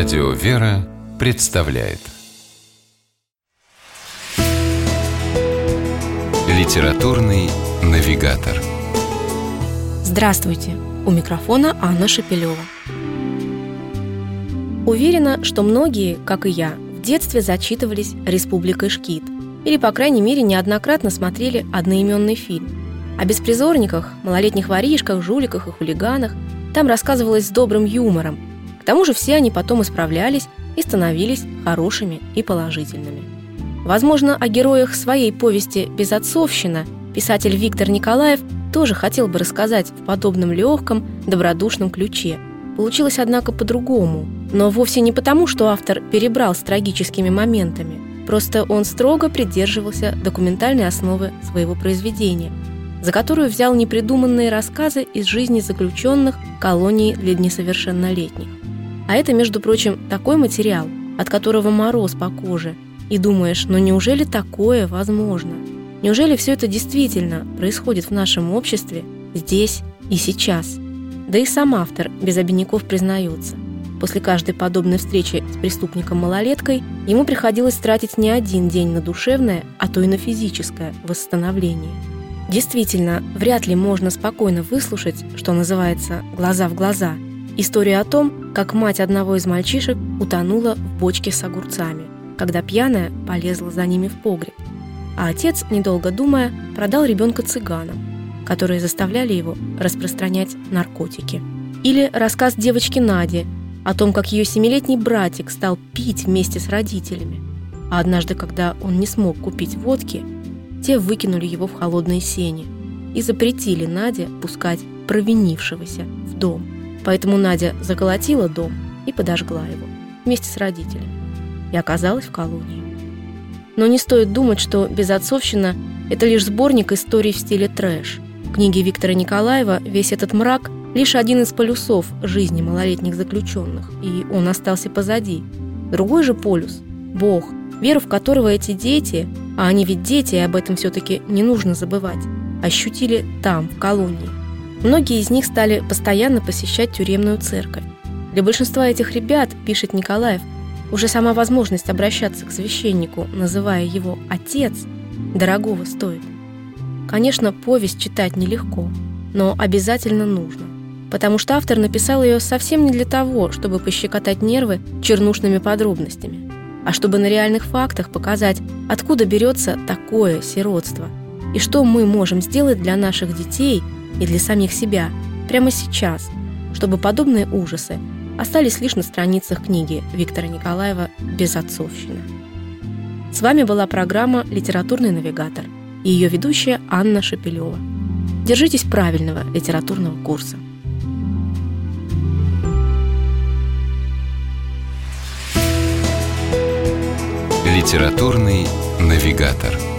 Радио «Вера» представляет Литературный навигатор Здравствуйте! У микрофона Анна Шепелева. Уверена, что многие, как и я, в детстве зачитывались «Республикой Шкит» или, по крайней мере, неоднократно смотрели одноименный фильм. О беспризорниках, малолетних воришках, жуликах и хулиганах там рассказывалось с добрым юмором – тому же все они потом исправлялись и становились хорошими и положительными. Возможно, о героях своей повести «Безотцовщина» писатель Виктор Николаев тоже хотел бы рассказать в подобном легком, добродушном ключе. Получилось, однако, по-другому. Но вовсе не потому, что автор перебрал с трагическими моментами. Просто он строго придерживался документальной основы своего произведения, за которую взял непридуманные рассказы из жизни заключенных колонии для несовершеннолетних. А это, между прочим, такой материал, от которого мороз по коже. И думаешь, ну неужели такое возможно? Неужели все это действительно происходит в нашем обществе, здесь и сейчас? Да и сам автор без обиняков признается. После каждой подобной встречи с преступником-малолеткой ему приходилось тратить не один день на душевное, а то и на физическое восстановление. Действительно, вряд ли можно спокойно выслушать, что называется «глаза в глаза», История о том, как мать одного из мальчишек утонула в бочке с огурцами, когда пьяная полезла за ними в погреб. А отец, недолго думая, продал ребенка цыганам, которые заставляли его распространять наркотики. Или рассказ девочки Нади о том, как ее семилетний братик стал пить вместе с родителями. А однажды, когда он не смог купить водки, те выкинули его в холодные сени и запретили Наде пускать провинившегося в дом. Поэтому Надя заколотила дом и подожгла его вместе с родителями и оказалась в колонии. Но не стоит думать, что «Безотцовщина» — это лишь сборник историй в стиле трэш. В книге Виктора Николаева весь этот мрак — лишь один из полюсов жизни малолетних заключенных, и он остался позади. Другой же полюс — Бог, веру в которого эти дети, а они ведь дети, и об этом все-таки не нужно забывать, ощутили там, в колонии. Многие из них стали постоянно посещать тюремную церковь. Для большинства этих ребят, пишет Николаев, уже сама возможность обращаться к священнику, называя его «отец», дорогого стоит. Конечно, повесть читать нелегко, но обязательно нужно, потому что автор написал ее совсем не для того, чтобы пощекотать нервы чернушными подробностями, а чтобы на реальных фактах показать, откуда берется такое сиротство и что мы можем сделать для наших детей – и для самих себя прямо сейчас, чтобы подобные ужасы остались лишь на страницах книги Виктора Николаева «Безотцовщина». С вами была программа «Литературный навигатор» и ее ведущая Анна Шепелева. Держитесь правильного литературного курса. Литературный навигатор.